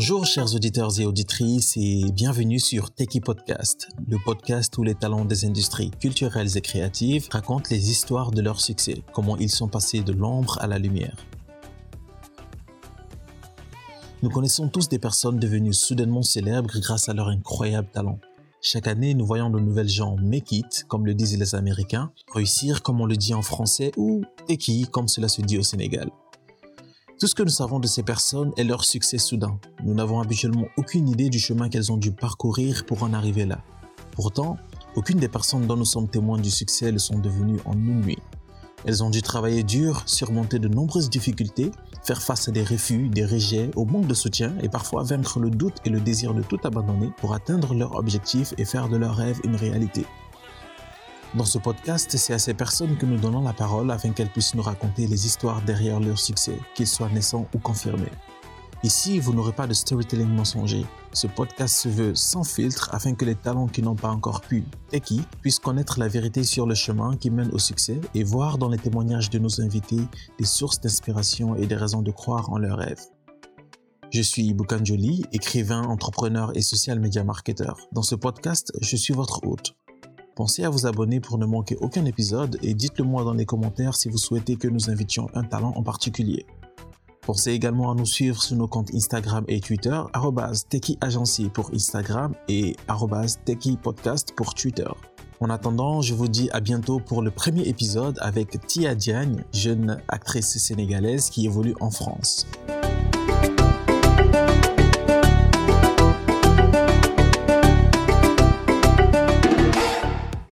Bonjour chers auditeurs et auditrices et bienvenue sur Techie Podcast, le podcast où les talents des industries culturelles et créatives racontent les histoires de leur succès, comment ils sont passés de l'ombre à la lumière. Nous connaissons tous des personnes devenues soudainement célèbres grâce à leur incroyable talent. Chaque année, nous voyons de nouvelles gens make it, comme le disent les Américains, réussir comme on le dit en français ou qui, comme cela se dit au Sénégal. Tout ce que nous savons de ces personnes est leur succès soudain. Nous n'avons habituellement aucune idée du chemin qu'elles ont dû parcourir pour en arriver là. Pourtant, aucune des personnes dont nous sommes témoins du succès le sont devenues en une nuit. Elles ont dû travailler dur, surmonter de nombreuses difficultés, faire face à des refus, des rejets, au manque de soutien et parfois vaincre le doute et le désir de tout abandonner pour atteindre leur objectif et faire de leurs rêves une réalité. Dans ce podcast, c'est à ces personnes que nous donnons la parole afin qu'elles puissent nous raconter les histoires derrière leur succès, qu'ils soient naissants ou confirmés. Ici, vous n'aurez pas de storytelling mensonger. Ce podcast se veut sans filtre afin que les talents qui n'ont pas encore pu et qui puissent connaître la vérité sur le chemin qui mène au succès et voir dans les témoignages de nos invités des sources d'inspiration et des raisons de croire en leurs rêves. Je suis Boukan Jolie, écrivain, entrepreneur et social media marketer. Dans ce podcast, je suis votre hôte. Pensez à vous abonner pour ne manquer aucun épisode et dites-le moi dans les commentaires si vous souhaitez que nous invitions un talent en particulier. Pensez également à nous suivre sur nos comptes Instagram et Twitter, Agency pour Instagram et Podcast pour Twitter. En attendant, je vous dis à bientôt pour le premier épisode avec Tia Diagne, jeune actrice sénégalaise qui évolue en France.